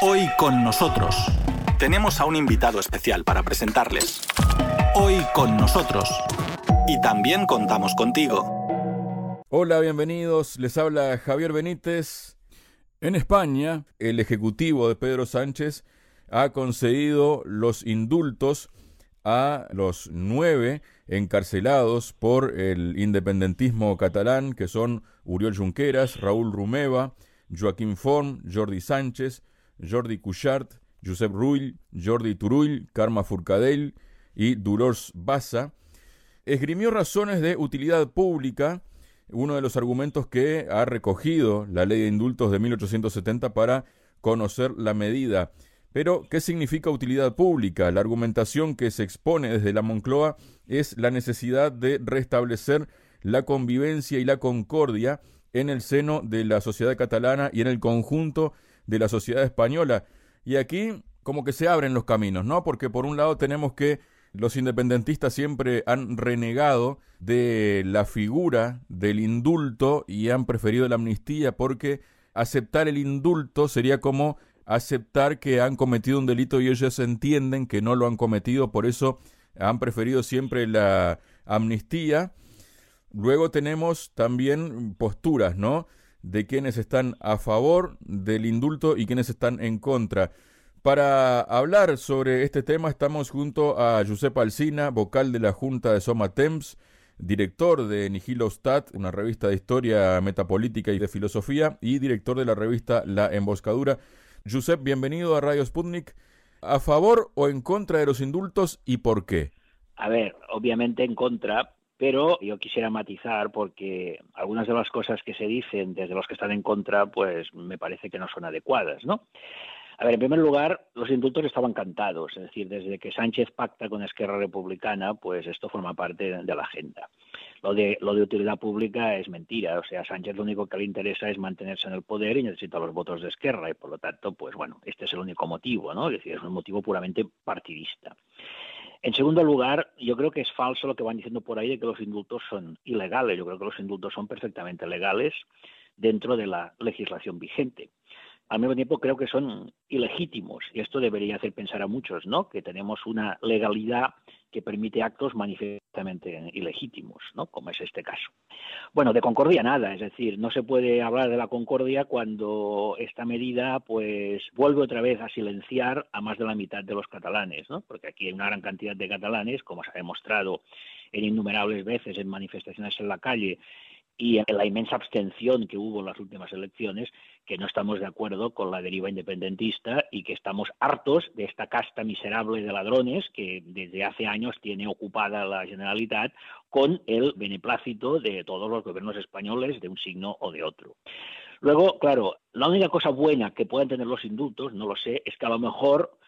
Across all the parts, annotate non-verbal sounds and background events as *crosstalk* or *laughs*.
Hoy con nosotros tenemos a un invitado especial para presentarles. Hoy con nosotros. Y también contamos contigo. Hola, bienvenidos. Les habla Javier Benítez. En España, el Ejecutivo de Pedro Sánchez ha concedido los indultos a los nueve encarcelados por el independentismo catalán, que son Uriol Junqueras, Raúl Rumeva, Joaquín Forn, Jordi Sánchez, Jordi Cuixart, Josep Rull, Jordi Turull, Karma Furcadell y Dolors Bassa, esgrimió razones de utilidad pública, uno de los argumentos que ha recogido la ley de indultos de 1870 para conocer la medida. Pero, ¿qué significa utilidad pública? La argumentación que se expone desde la Moncloa es la necesidad de restablecer la convivencia y la concordia en el seno de la sociedad catalana y en el conjunto de la sociedad española. Y aquí como que se abren los caminos, ¿no? Porque por un lado tenemos que los independentistas siempre han renegado de la figura del indulto y han preferido la amnistía porque aceptar el indulto sería como aceptar que han cometido un delito y ellos entienden que no lo han cometido, por eso han preferido siempre la amnistía. Luego tenemos también posturas, ¿no? De quienes están a favor del indulto y quienes están en contra. Para hablar sobre este tema estamos junto a Josep Alsina, vocal de la Junta de Soma Temps, director de Nihilostat, una revista de historia metapolítica y de filosofía, y director de la revista La Emboscadura. Josep, bienvenido a Radio Sputnik. ¿A favor o en contra de los indultos y por qué? A ver, obviamente en contra, pero yo quisiera matizar porque algunas de las cosas que se dicen desde los que están en contra, pues me parece que no son adecuadas, ¿no? A ver, en primer lugar, los indultos estaban cantados, es decir, desde que Sánchez pacta con Esquerra Republicana, pues esto forma parte de la agenda. Lo de, lo de utilidad pública es mentira, o sea, a Sánchez lo único que le interesa es mantenerse en el poder y necesita los votos de Esquerra, y por lo tanto, pues bueno, este es el único motivo, ¿no? Es decir, es un motivo puramente partidista. En segundo lugar, yo creo que es falso lo que van diciendo por ahí de que los indultos son ilegales. Yo creo que los indultos son perfectamente legales dentro de la legislación vigente al mismo tiempo creo que son ilegítimos y esto debería hacer pensar a muchos, ¿no? Que tenemos una legalidad que permite actos manifiestamente ilegítimos, ¿no? Como es este caso. Bueno, de concordia nada, es decir, no se puede hablar de la concordia cuando esta medida, pues, vuelve otra vez a silenciar a más de la mitad de los catalanes, ¿no? Porque aquí hay una gran cantidad de catalanes, como se ha demostrado en innumerables veces en manifestaciones en la calle y la inmensa abstención que hubo en las últimas elecciones, que no estamos de acuerdo con la deriva independentista y que estamos hartos de esta casta miserable de ladrones que desde hace años tiene ocupada la Generalitat con el beneplácito de todos los gobiernos españoles de un signo o de otro. Luego, claro, la única cosa buena que pueden tener los indultos, no lo sé, es que a lo mejor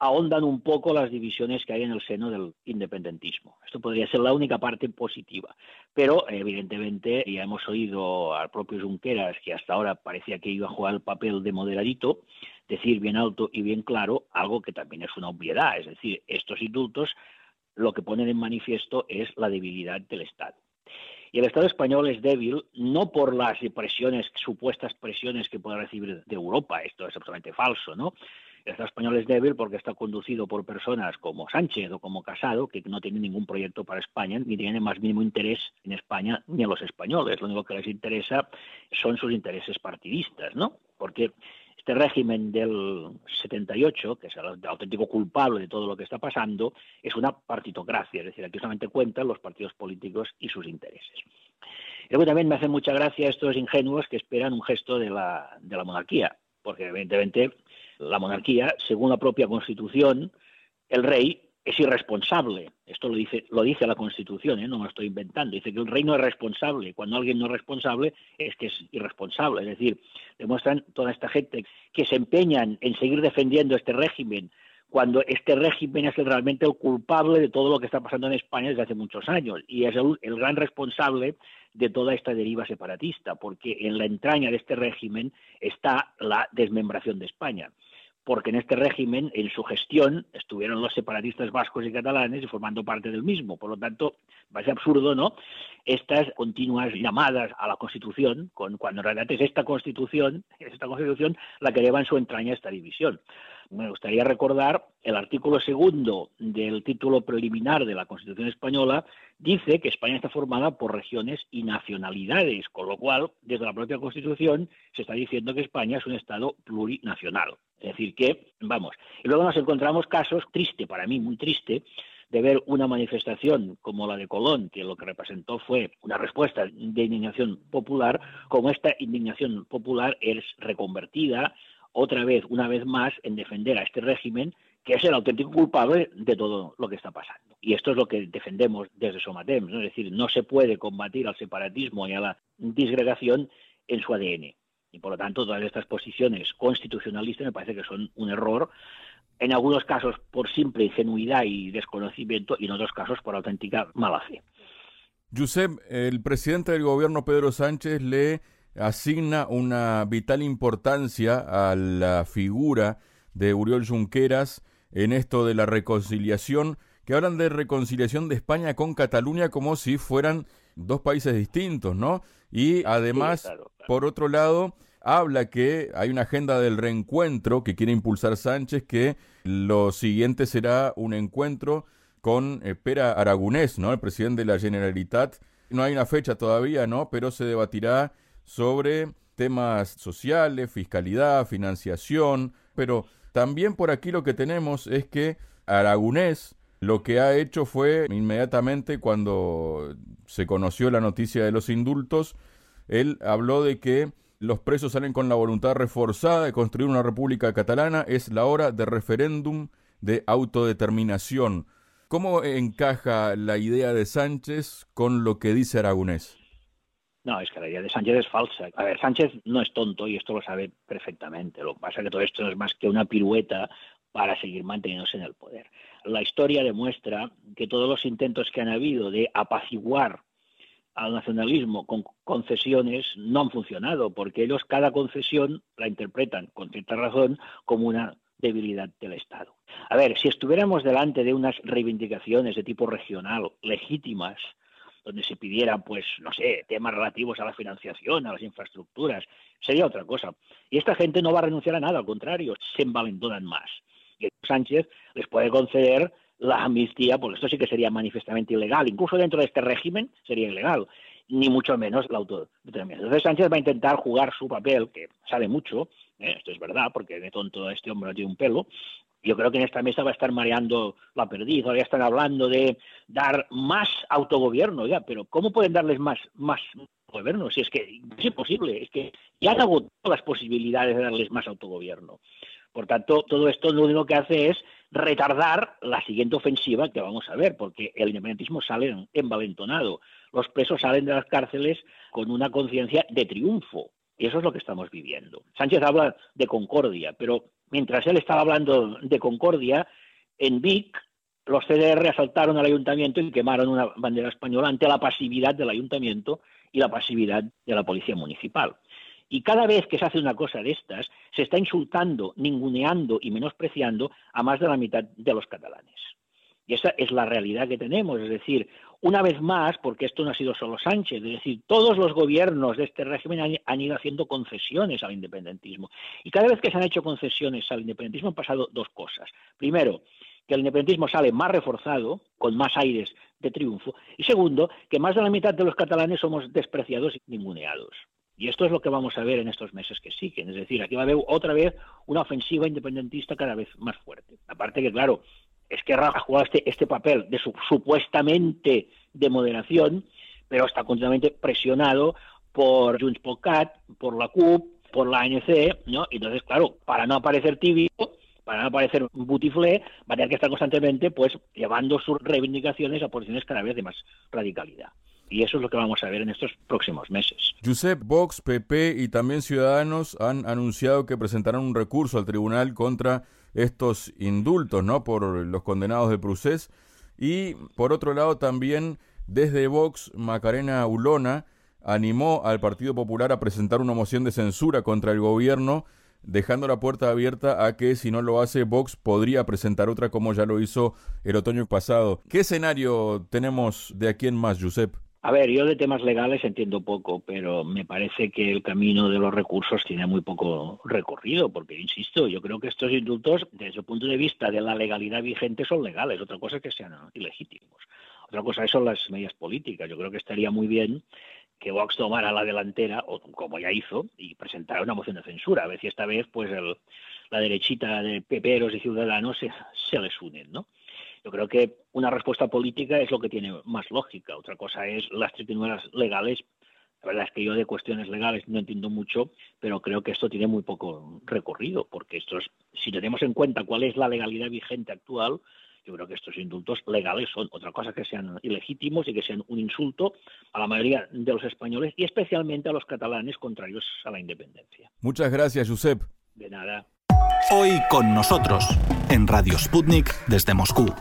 ahondan un poco las divisiones que hay en el seno del independentismo. Esto podría ser la única parte positiva. Pero, evidentemente, ya hemos oído al propio Junqueras, que hasta ahora parecía que iba a jugar el papel de moderadito, decir bien alto y bien claro algo que también es una obviedad. Es decir, estos indultos lo que ponen en manifiesto es la debilidad del Estado. Y el Estado español es débil no por las presiones, supuestas presiones que pueda recibir de Europa, esto es absolutamente falso, ¿no? El español es débil porque está conducido por personas como Sánchez o como Casado, que no tienen ningún proyecto para España, ni tienen más mínimo interés en España ni a los españoles. Lo único que les interesa son sus intereses partidistas, ¿no? Porque este régimen del 78, que es el auténtico culpable de todo lo que está pasando, es una partitocracia, es decir, aquí solamente cuentan los partidos políticos y sus intereses. Luego también me hace mucha gracia estos ingenuos que esperan un gesto de la monarquía, porque evidentemente la monarquía, según la propia Constitución, el rey es irresponsable. Esto lo dice, lo dice la Constitución, ¿eh? no me lo estoy inventando. Dice que el rey no es responsable. Cuando alguien no es responsable, es que es irresponsable. Es decir, demuestran toda esta gente que se empeñan en seguir defendiendo este régimen cuando este régimen es realmente el culpable de todo lo que está pasando en España desde hace muchos años y es el, el, gran responsable de toda esta deriva separatista, porque en la entraña de este régimen está la desmembración de España porque en este régimen, en su gestión, estuvieron los separatistas vascos y catalanes formando parte del mismo. Por lo tanto, va a ser absurdo, ¿no? Estas continuas llamadas a la Constitución, con, cuando en realidad es esta Constitución, *laughs* es esta Constitución la que lleva en su entraña esta división. Me gustaría recordar el artículo segundo del título preliminar de la Constitución española dice que España está formada por regiones y nacionalidades, con lo cual, desde la propia Constitución se está diciendo que España es un Estado plurinacional. Es decir, que, vamos, y luego nos encontramos casos, triste para mí, muy triste, de ver una manifestación como la de Colón, que lo que representó fue una respuesta de indignación popular, como esta indignación popular es reconvertida otra vez, una vez más, en defender a este régimen que es el auténtico culpable de todo lo que está pasando. Y esto es lo que defendemos desde Somatem, es decir, no se puede combatir al separatismo y a la disgregación en su ADN. Y por lo tanto, todas estas posiciones constitucionalistas me parece que son un error, en algunos casos por simple ingenuidad y desconocimiento, y en otros casos por auténtica mala fe. Josep, el presidente del gobierno Pedro Sánchez le asigna una vital importancia a la figura de Uriol Junqueras en esto de la reconciliación, que hablan de reconciliación de España con Cataluña como si fueran dos países distintos, ¿no? Y además, por otro lado, habla que hay una agenda del reencuentro que quiere impulsar Sánchez, que lo siguiente será un encuentro con eh, Pera Aragonés, ¿no? El presidente de la Generalitat. No hay una fecha todavía, ¿no? Pero se debatirá sobre temas sociales, fiscalidad, financiación, pero también por aquí lo que tenemos es que Aragonés lo que ha hecho fue inmediatamente cuando se conoció la noticia de los indultos, él habló de que los presos salen con la voluntad reforzada de construir una república catalana, es la hora de referéndum de autodeterminación. ¿Cómo encaja la idea de Sánchez con lo que dice Aragonés? No, es que la idea de Sánchez es falsa. A ver, Sánchez no es tonto y esto lo sabe perfectamente. Lo que pasa es que todo esto no es más que una pirueta para seguir manteniéndose en el poder. La historia demuestra que todos los intentos que han habido de apaciguar al nacionalismo con concesiones no han funcionado, porque ellos cada concesión la interpretan con cierta razón como una debilidad del Estado. A ver, si estuviéramos delante de unas reivindicaciones de tipo regional legítimas, donde se pidiera, pues, no sé, temas relativos a la financiación, a las infraestructuras, sería otra cosa. Y esta gente no va a renunciar a nada, al contrario, se envalentonan más. Y Sánchez les puede conceder la amnistía, porque esto sí que sería manifestamente ilegal, incluso dentro de este régimen sería ilegal, ni mucho menos la autodeterminación. Entonces Sánchez va a intentar jugar su papel, que sabe mucho, ¿eh? esto es verdad, porque de tonto este hombre no tiene un pelo, yo creo que en esta mesa va a estar mareando la perdiz, ya están hablando de dar más autogobierno, pero ¿cómo pueden darles más, más? Si es que es imposible, es que ya han agotado las posibilidades de darles más autogobierno. Por tanto, todo esto lo único que hace es retardar la siguiente ofensiva que vamos a ver, porque el independentismo sale envalentonado. Los presos salen de las cárceles con una conciencia de triunfo. Y eso es lo que estamos viviendo. Sánchez habla de concordia, pero mientras él estaba hablando de concordia, en Vic los CDR asaltaron al ayuntamiento y quemaron una bandera española ante la pasividad del ayuntamiento y la pasividad de la policía municipal. Y cada vez que se hace una cosa de estas, se está insultando, ninguneando y menospreciando a más de la mitad de los catalanes. Y esa es la realidad que tenemos. Es decir, una vez más, porque esto no ha sido solo Sánchez, es decir, todos los gobiernos de este régimen han, ido haciendo concesiones al independentismo. Y cada vez que se han hecho concesiones al independentismo han pasado dos cosas. Primero, que el independentismo sale más reforzado, con más aires de triunfo. Y segundo, que más de la mitad de los catalanes somos despreciados y ninguneados. Y esto es lo que vamos a ver en estos meses que siguen. Es decir, aquí va a haber otra vez una ofensiva independentista cada vez más fuerte. Aparte que, claro, Esquerra ha jugado este, este papel de su, supuestamente de moderación, pero está continuamente presionado por Junts por Cat, por la CUP, por la ANC, ¿no? Entonces, claro, para no aparecer tibio, para no aparecer butiflé, va a tener que estar constantemente, pues, llevando sus reivindicaciones a posiciones cada vez de más radicalidad. Y eso es lo que vamos a ver en estos próximos meses. Josep, Vox, PP y también Ciudadanos han anunciado que presentarán un recurso al tribunal contra estos indultos, ¿no? Por los condenados de Prusés. Y por otro lado también desde Vox, Macarena Ulona animó al Partido Popular a presentar una moción de censura contra el gobierno dejando la puerta abierta a que si no lo hace Vox podría presentar otra como ya lo hizo el otoño pasado. ¿Qué escenario tenemos de aquí en más, Josep? A ver, yo de temas legales entiendo poco, pero me parece que el camino de los recursos tiene muy poco recorrido, porque, insisto, yo creo que estos indultos, desde el punto de vista de la legalidad vigente, son legales. Otra cosa es que sean ilegítimos. Otra cosa son las medidas políticas. Yo creo que estaría muy bien que Vox tomara la delantera, o como ya hizo, y presentara una moción de censura. A ver si esta vez, pues, la derechita de peperos y ciudadanos se, se les unen, ¿no? Yo creo que una respuesta política es lo que tiene más lógica. Otra cosa es las triquiñuelas legales. La verdad es que yo de cuestiones legales no entiendo mucho, pero creo que esto tiene muy poco recorrido, porque estos, si tenemos en cuenta cuál es la legalidad vigente actual, yo creo que estos indultos legales son otra cosa que sean ilegítimos y que sean un insulto a la mayoría de los españoles y especialmente a los catalanes contrarios a la independencia. Muchas gracias, Josep. De nada. Hoy con nosotros, en Radio Sputnik desde Moscú.